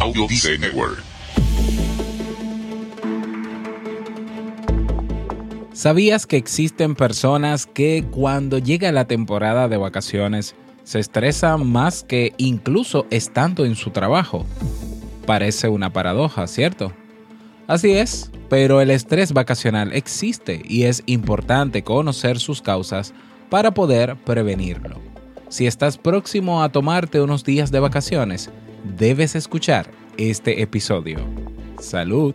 Audio Dice Network. ¿Sabías que existen personas que cuando llega la temporada de vacaciones se estresan más que incluso estando en su trabajo? Parece una paradoja, ¿cierto? Así es, pero el estrés vacacional existe y es importante conocer sus causas para poder prevenirlo. Si estás próximo a tomarte unos días de vacaciones, debes escuchar este episodio. Salud.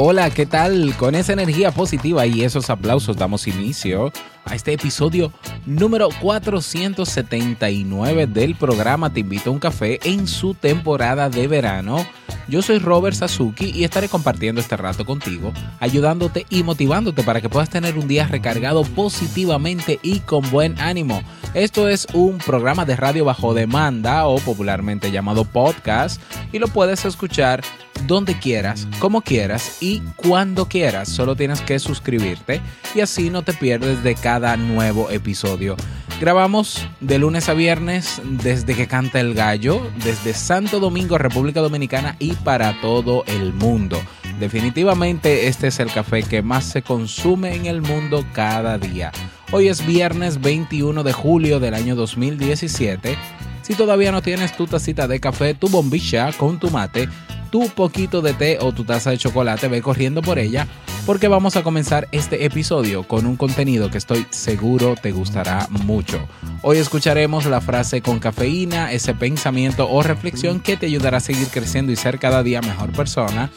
Hola, ¿qué tal? Con esa energía positiva y esos aplausos damos inicio a este episodio número 479 del programa Te invito a un café en su temporada de verano. Yo soy Robert Sasuki y estaré compartiendo este rato contigo, ayudándote y motivándote para que puedas tener un día recargado positivamente y con buen ánimo. Esto es un programa de radio bajo demanda o popularmente llamado podcast y lo puedes escuchar donde quieras, como quieras y cuando quieras. Solo tienes que suscribirte y así no te pierdes de cada nuevo episodio. Grabamos de lunes a viernes desde que canta el gallo, desde Santo Domingo, República Dominicana y para todo el mundo. Definitivamente este es el café que más se consume en el mundo cada día. Hoy es viernes 21 de julio del año 2017. Si todavía no tienes tu tacita de café, tu bombilla con tu mate, tu poquito de té o tu taza de chocolate, ve corriendo por ella porque vamos a comenzar este episodio con un contenido que estoy seguro te gustará mucho. Hoy escucharemos la frase con cafeína, ese pensamiento o reflexión que te ayudará a seguir creciendo y ser cada día mejor persona.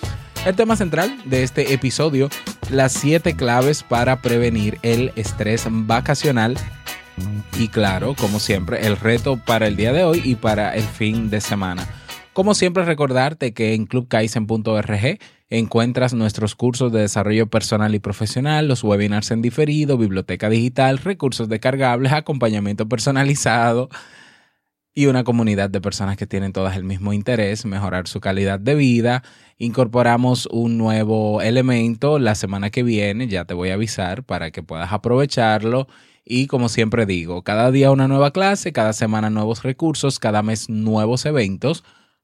El tema central de este episodio, las 7 claves para prevenir el estrés vacacional y claro, como siempre, el reto para el día de hoy y para el fin de semana. Como siempre, recordarte que en clubkaisen.org encuentras nuestros cursos de desarrollo personal y profesional, los webinars en diferido, biblioteca digital, recursos descargables, acompañamiento personalizado y una comunidad de personas que tienen todas el mismo interés, mejorar su calidad de vida. Incorporamos un nuevo elemento la semana que viene, ya te voy a avisar para que puedas aprovecharlo. Y como siempre digo, cada día una nueva clase, cada semana nuevos recursos, cada mes nuevos eventos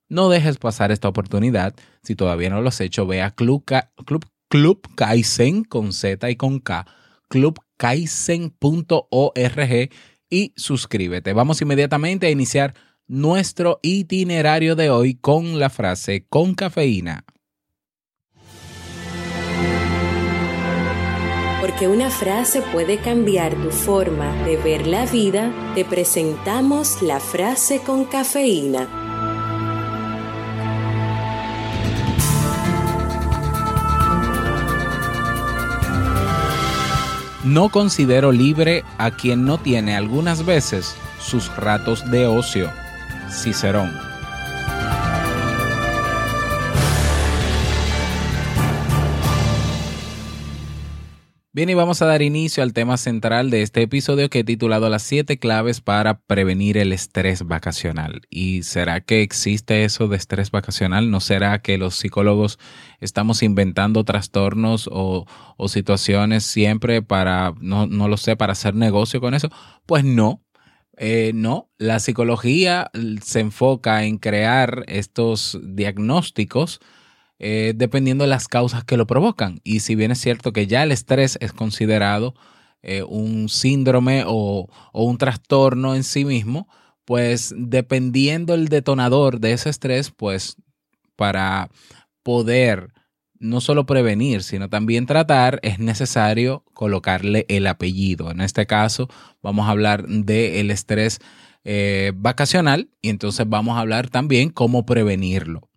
no dejes pasar esta oportunidad. Si todavía no lo has hecho, ve a Club, Club, Club Kaizen con Z y con K, clubkaizen.org y suscríbete. Vamos inmediatamente a iniciar nuestro itinerario de hoy con la frase con cafeína. Porque una frase puede cambiar tu forma de ver la vida, te presentamos la frase con cafeína. No considero libre a quien no tiene algunas veces sus ratos de ocio. Cicerón. Bien, y vamos a dar inicio al tema central de este episodio que he titulado Las siete claves para prevenir el estrés vacacional. ¿Y será que existe eso de estrés vacacional? ¿No será que los psicólogos estamos inventando trastornos o, situaciones siempre para, no, no, lo sé, para hacer negocio con eso? Pues no. Eh, no, la psicología se enfoca en crear estos diagnósticos dependiendo de las causas que lo provocan. Y si bien es cierto que ya el estrés es considerado eh, un síndrome o, un trastorno en sí mismo, pues dependiendo el detonador de ese estrés, pues para poder no solo prevenir, sino también tratar, es necesario colocarle el apellido. En este caso, vamos a hablar del estrés eh, vacacional y entonces vamos a hablar también cómo prevenirlo.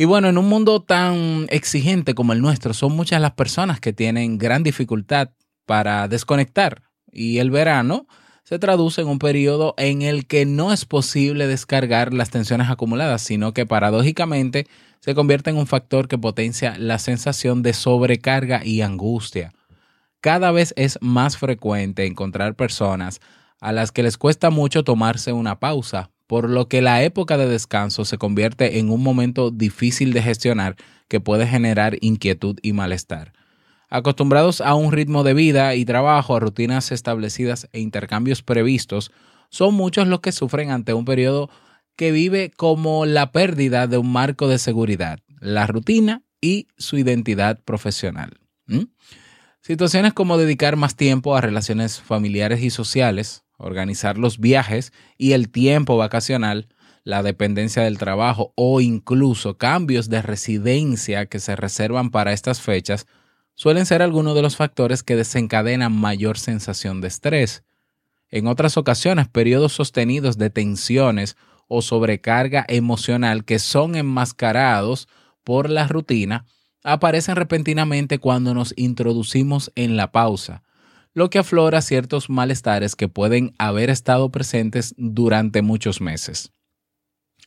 Y bueno, en un mundo tan exigente como el nuestro, son muchas las personas que tienen gran dificultad para desconectar y el verano se traduce en un periodo en el que no es posible descargar las tensiones acumuladas, sino que paradójicamente se convierte en un factor que potencia la sensación de sobrecarga y angustia. Cada vez es más frecuente encontrar personas a las que les cuesta mucho tomarse una pausa, por lo que la época de descanso se convierte en un momento difícil de gestionar que puede generar inquietud y malestar. Acostumbrados a un ritmo de vida y trabajo, a rutinas establecidas e intercambios previstos, son muchos los que sufren ante un periodo que vive como la pérdida de un marco de seguridad, la rutina y su identidad profesional. Situaciones como dedicar más tiempo a relaciones familiares y sociales, organizar los viajes y el tiempo vacacional, la dependencia del trabajo o incluso cambios de residencia que se reservan para estas fechas, suelen ser algunos de los factores que desencadenan mayor sensación de estrés. En otras ocasiones, periodos sostenidos de tensiones o sobrecarga emocional que son enmascarados por la rutina aparecen repentinamente cuando nos introducimos en la pausa, lo que aflora ciertos malestares que pueden haber estado presentes durante muchos meses.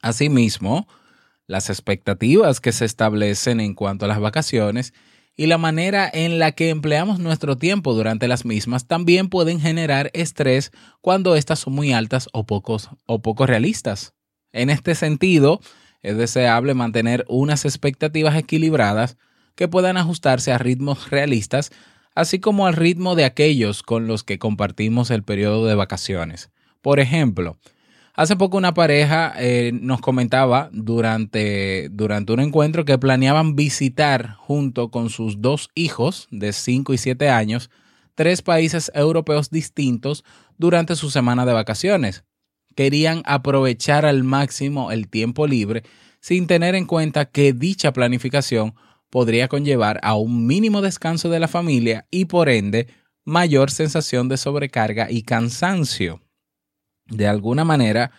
Asimismo, las expectativas que se establecen en cuanto a las vacaciones y la manera en la que empleamos nuestro tiempo durante las mismas también pueden generar estrés cuando éstas son muy altas o, pocos, o poco realistas. En este sentido, es deseable mantener unas expectativas equilibradas que puedan ajustarse a ritmos realistas, así como al ritmo de aquellos con los que compartimos el periodo de vacaciones. Por ejemplo, Hace poco una pareja eh, nos comentaba durante, durante un encuentro que planeaban visitar junto con sus dos hijos de 5 y 7 años tres países europeos distintos durante su semana de vacaciones. Querían aprovechar al máximo el tiempo libre sin tener en cuenta que dicha planificación podría conllevar a un mínimo descanso de la familia y por ende mayor sensación de sobrecarga y cansancio. De alguna manera,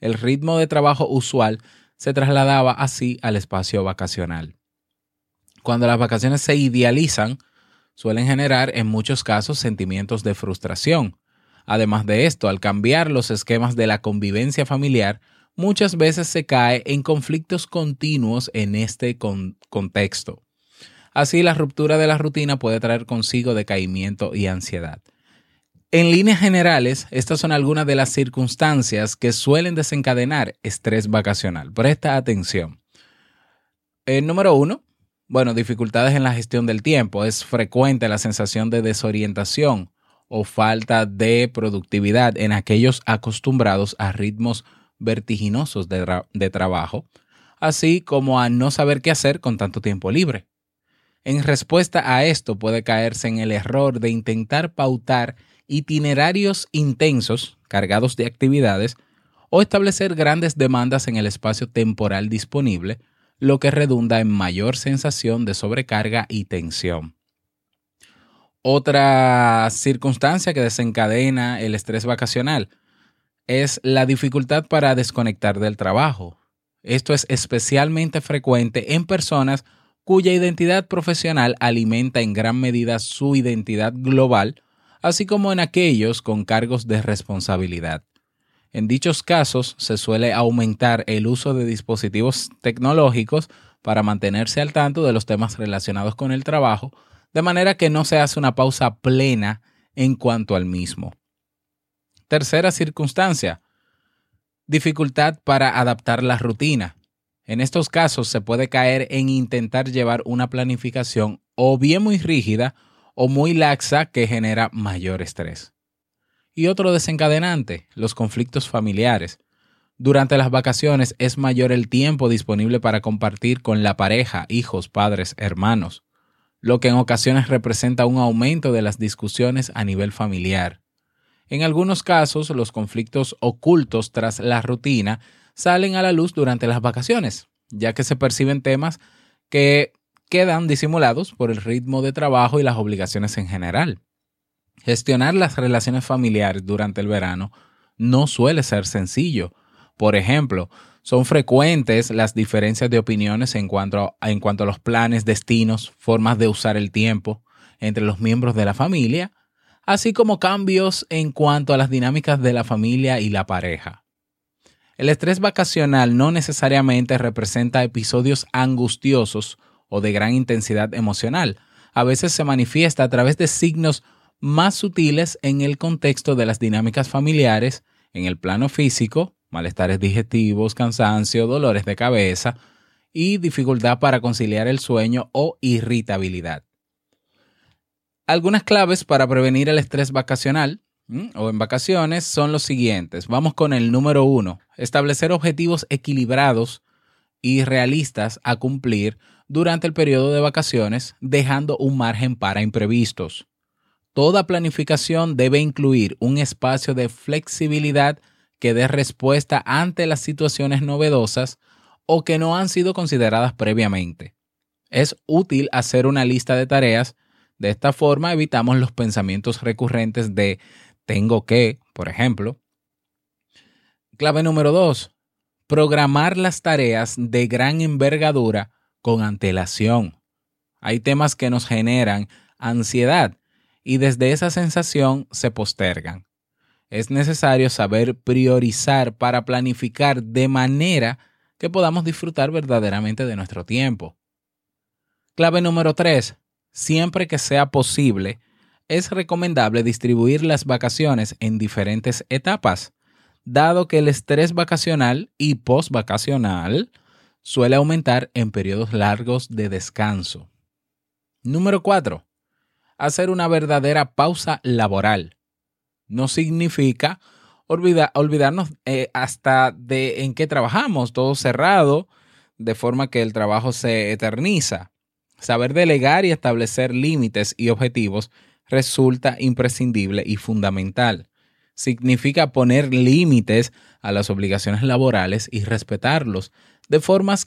el ritmo de trabajo usual se trasladaba así al espacio vacacional. Cuando las vacaciones se idealizan, suelen generar en muchos casos sentimientos de frustración. Además de esto, al cambiar los esquemas de la convivencia familiar, muchas veces se cae en conflictos continuos en este contexto. Así, la ruptura de la rutina puede traer consigo decaimiento y ansiedad. En líneas generales, estas son algunas de las circunstancias que suelen desencadenar estrés vacacional. Presta atención. El número uno, bueno, dificultades en la gestión del tiempo. Es frecuente la sensación de desorientación o falta de productividad en aquellos acostumbrados a ritmos vertiginosos de, de trabajo, así como a no saber qué hacer con tanto tiempo libre. En respuesta a esto puede caerse en el error de intentar pautar itinerarios intensos, cargados de actividades, o establecer grandes demandas en el espacio temporal disponible, lo que redunda en mayor sensación de sobrecarga y tensión. Otra circunstancia que desencadena el estrés vacacional es la dificultad para desconectar del trabajo. Esto es especialmente frecuente en personas cuya identidad profesional alimenta en gran medida su identidad global así como en aquellos con cargos de responsabilidad. En dichos casos se suele aumentar el uso de dispositivos tecnológicos para mantenerse al tanto de los temas relacionados con el trabajo, de manera que no se hace una pausa plena en cuanto al mismo. Tercera circunstancia, dificultad para adaptar la rutina. En estos casos se puede caer en intentar llevar una planificación o bien muy rígida o muy laxa que genera mayor estrés. Y otro desencadenante, los conflictos familiares. Durante las vacaciones es mayor el tiempo disponible para compartir con la pareja, hijos, padres, hermanos. lo que en ocasiones representa un aumento de las discusiones a nivel familiar. En algunos casos, los conflictos ocultos tras la rutina salen a la luz durante las vacaciones, ya que se perciben temas que quedan disimulados por el ritmo de trabajo y las obligaciones en general. Gestionar las relaciones familiares durante el verano no suele ser sencillo. Por ejemplo, son frecuentes las diferencias de opiniones en cuanto, a, los planes, destinos, formas de usar el tiempo entre los miembros de la familia, así como cambios en cuanto a las dinámicas de la familia y la pareja. El estrés vacacional no necesariamente representa episodios angustiosos o de gran intensidad emocional. A veces se manifiesta a través de signos más sutiles en el contexto de las dinámicas familiares, en el plano físico, malestares digestivos, cansancio, dolores de cabeza y dificultad para conciliar el sueño o irritabilidad. Algunas claves para prevenir el estrés vacacional o en vacaciones son los siguientes. Vamos con el número uno. Establecer objetivos equilibrados y realistas a cumplir durante el periodo de vacaciones, dejando un margen para imprevistos. Toda planificación debe incluir un espacio de flexibilidad que dé respuesta ante las situaciones novedosas o que no han sido consideradas previamente. Es útil hacer una lista de tareas. De esta forma evitamos los pensamientos recurrentes de tengo que, por ejemplo. Clave número dos, programar las tareas de gran envergadura con antelación. Hay temas que nos generan ansiedad y desde esa sensación se postergan. Es necesario saber priorizar para planificar de manera que podamos disfrutar verdaderamente de nuestro tiempo. Clave número 3. Siempre que sea posible, es recomendable distribuir las vacaciones en diferentes etapas, dado que el estrés vacacional y postvacacional suele aumentar en periodos largos de descanso. Número 4 hacer una verdadera pausa laboral. No significa olvidarnos eh, hasta de en qué trabajamos, todo cerrado, de forma que el trabajo se eterniza. Saber delegar y establecer límites y objetivos resulta imprescindible y fundamental. Significa poner límites a las obligaciones laborales y respetarlos, de,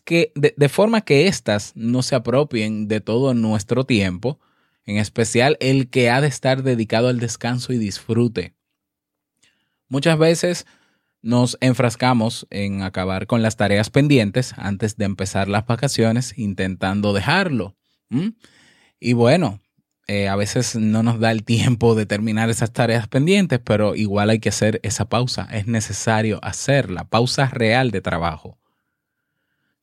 que, de forma que éstas no se apropien de todo nuestro tiempo, en especial el que ha de estar dedicado al descanso y disfrute. Muchas veces nos enfrascamos en acabar con las tareas pendientes antes de empezar las vacaciones intentando dejarlo. Y bueno, eh, a veces no nos da el tiempo de terminar esas tareas pendientes, pero igual hay que hacer esa pausa. Es necesario hacerla, pausa real de trabajo.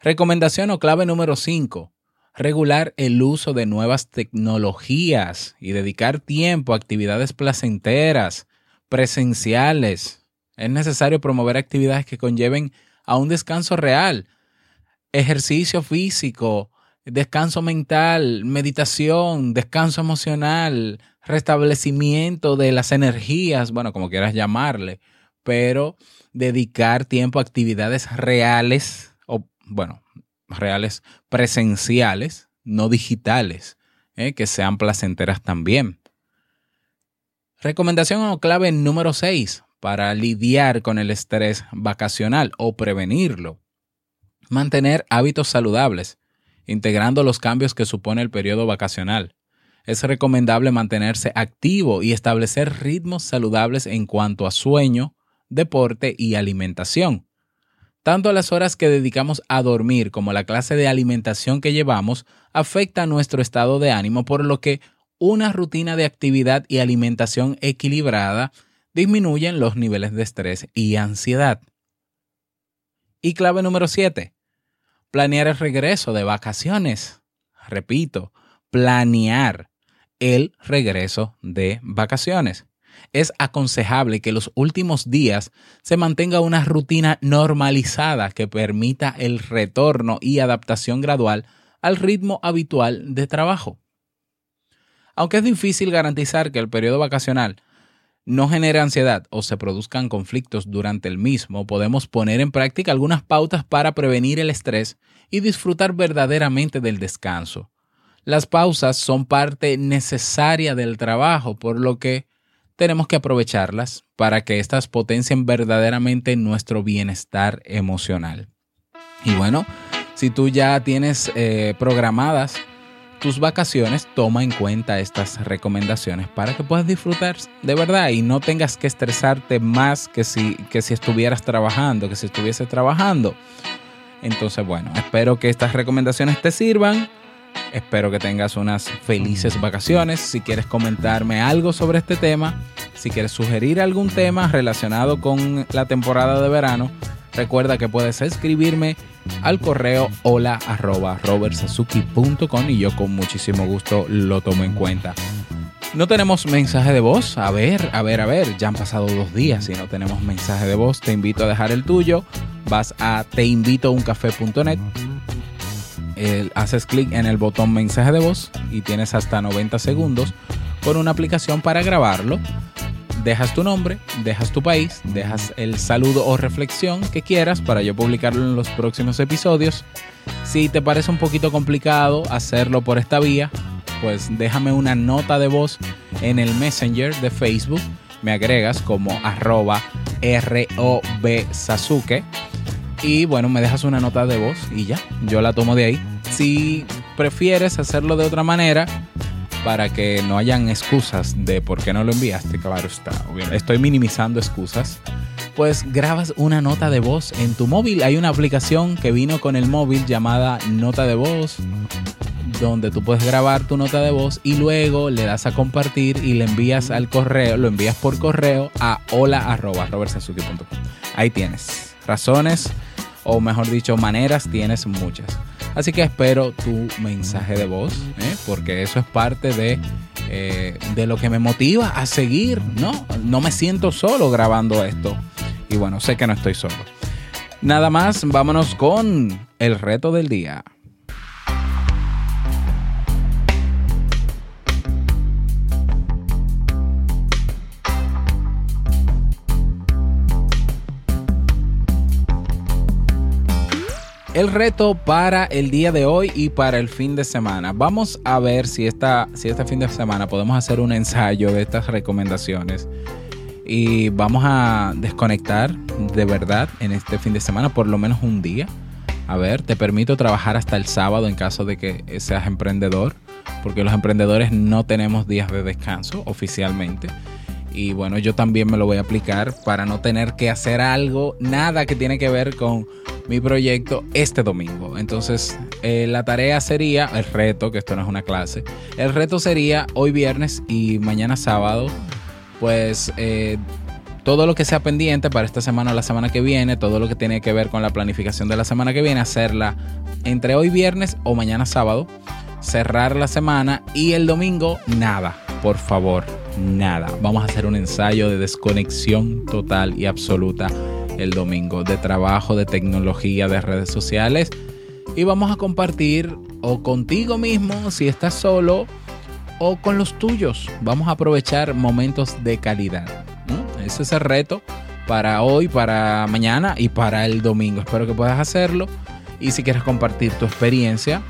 Recomendación o clave número 5 regular el uso de nuevas tecnologías y dedicar tiempo a actividades placenteras, presenciales. Es necesario promover actividades que conlleven a un descanso real, ejercicio físico, descanso mental, meditación, descanso emocional, restablecimiento de las energías, bueno, como quieras llamarle, pero dedicar tiempo a actividades reales, o bueno, reales presenciales, no digitales, ¿eh? que sean placenteras también. Recomendación o clave número 6 para lidiar con el estrés vacacional o prevenirlo. Mantener hábitos saludables, integrando los cambios que supone el periodo vacacional. Es recomendable mantenerse activo y establecer ritmos saludables en cuanto a sueño, deporte y alimentación. Tanto las horas que dedicamos a dormir como la clase de alimentación que llevamos afecta nuestro estado de ánimo, por lo que una rutina de actividad y alimentación equilibrada disminuyen los niveles de estrés y ansiedad. Y clave número 7. Planear el regreso de vacaciones. Repito, planear el regreso de vacaciones es aconsejable que los últimos días se mantenga una rutina normalizada que permita el retorno y adaptación gradual al ritmo habitual de trabajo. Aunque es difícil garantizar que el periodo vacacional no genere ansiedad o se produzcan conflictos durante el mismo, podemos poner en práctica algunas pautas para prevenir el estrés y disfrutar verdaderamente del descanso. Las pausas son parte necesaria del trabajo, por lo que tenemos que aprovecharlas para que éstas potencien verdaderamente nuestro bienestar emocional. Y bueno, si tú ya tienes eh, programadas tus vacaciones, toma en cuenta estas recomendaciones para que puedas disfrutar de verdad y no tengas que estresarte más que si, que si estuvieras trabajando, que si estuviese trabajando. Entonces, bueno, espero que estas recomendaciones te sirvan. Espero que tengas unas felices vacaciones. Si quieres comentarme algo sobre este tema, si quieres sugerir algún tema relacionado con la temporada de verano, recuerda que puedes escribirme al correo hola arroba y yo con muchísimo gusto lo tomo en cuenta. No tenemos mensaje de voz. A ver, a ver, a ver. Ya han pasado dos días y no tenemos mensaje de voz. Te invito a dejar el tuyo. Vas a teinvitouncafé.net. Haces clic en el botón mensaje de voz y tienes hasta 90 segundos con una aplicación para grabarlo dejas tu nombre, dejas tu país, dejas el saludo o reflexión que quieras para yo publicarlo en los próximos episodios. Si te parece un poquito complicado hacerlo por esta vía, pues déjame una nota de voz en el Messenger de Facebook. Me agregas como arroba Sasuke. Y bueno, me dejas una nota de voz y ya, yo la tomo de ahí. Si prefieres hacerlo de otra manera, para que no hayan excusas de por qué no lo enviaste, claro está, estoy minimizando excusas, pues grabas una nota de voz en tu móvil. Hay una aplicación que vino con el móvil llamada Nota de Voz, donde tú puedes grabar tu nota de voz y luego le das a compartir y le envías al correo, lo envías por correo a hola.robertsazuki.com. Ahí tienes. Razones, o mejor dicho, maneras, tienes muchas. Así que espero tu mensaje de voz, ¿eh? porque eso es parte de, eh, de lo que me motiva a seguir, ¿no? No me siento solo grabando esto. Y bueno, sé que no estoy solo. Nada más, vámonos con el reto del día. El reto para el día de hoy y para el fin de semana. Vamos a ver si, esta, si este fin de semana podemos hacer un ensayo de estas recomendaciones. Y vamos a desconectar de verdad en este fin de semana, por lo menos un día. A ver, te permito trabajar hasta el sábado en caso de que seas emprendedor, porque los emprendedores no tenemos días de descanso oficialmente. Y bueno, yo también me lo voy a aplicar para no tener que hacer algo, nada que tiene que ver con mi proyecto este domingo. Entonces, eh, la tarea sería, el reto, que esto no es una clase, el reto sería hoy viernes y mañana sábado, pues eh, todo lo que sea pendiente para esta semana o la semana que viene, todo lo que tiene que ver con la planificación de la semana que viene, hacerla entre hoy viernes o mañana sábado, cerrar la semana y el domingo nada, por favor, nada. Vamos a hacer un ensayo de desconexión total y absoluta el domingo de trabajo, de tecnología, de redes sociales. Y vamos a compartir o contigo mismo si estás solo o con los tuyos. Vamos a aprovechar momentos de calidad. Ese es el reto para hoy, para mañana y para el domingo. Espero que puedas hacerlo. Y si quieres compartir tu experiencia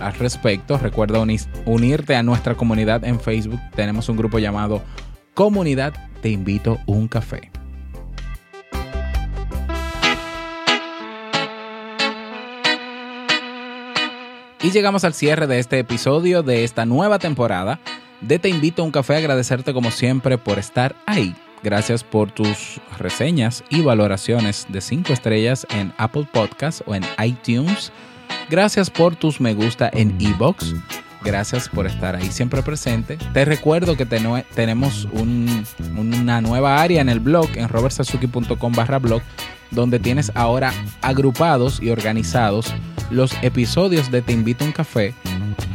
al respecto, recuerda unirte a nuestra comunidad en Facebook. Tenemos un grupo llamado Comunidad Te invito un café. Y llegamos al cierre de este episodio de esta nueva temporada de Te invito a un café, agradecerte como siempre por estar ahí. Gracias por tus reseñas y valoraciones de 5 estrellas en Apple Podcasts o en iTunes. Gracias por tus me gusta en Ebox. Gracias por estar ahí siempre presente. Te recuerdo que tenemos una nueva área en el blog, en robertsazuki.com barra blog, donde tienes ahora agrupados y organizados los episodios de Te Invito a un Café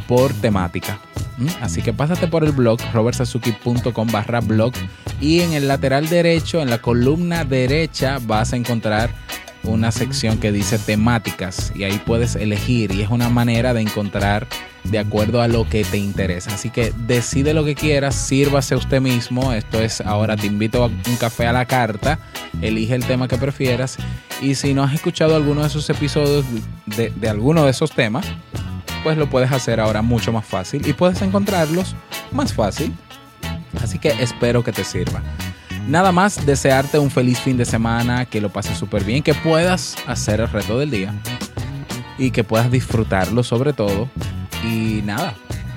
por temática. ¿Mm? Así que pásate por el blog robertsazuki.com barra blog y en el lateral derecho, en la columna derecha, vas a encontrar una sección que dice temáticas y ahí puedes elegir y es una manera de encontrar de acuerdo a lo que te interesa. Así que decide lo que quieras, sírvase usted mismo. Esto es ahora te invito a un café a la carta, elige el tema que prefieras y si no has escuchado alguno de esos episodios de, alguno de esos temas, pues lo puedes hacer ahora mucho más fácil y puedes encontrarlos más fácil. Así que espero que te sirva. Nada más desearte un feliz fin de semana, que lo pases súper bien, que puedas hacer el reto del día y que puedas disfrutarlo sobre todo. Y nada,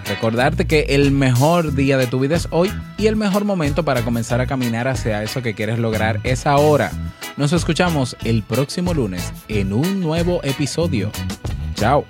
recordarte que el mejor día de tu vida es hoy y el mejor momento para comenzar a caminar hacia eso que quieres lograr es ahora. Nos escuchamos el próximo lunes en un nuevo episodio. Chao.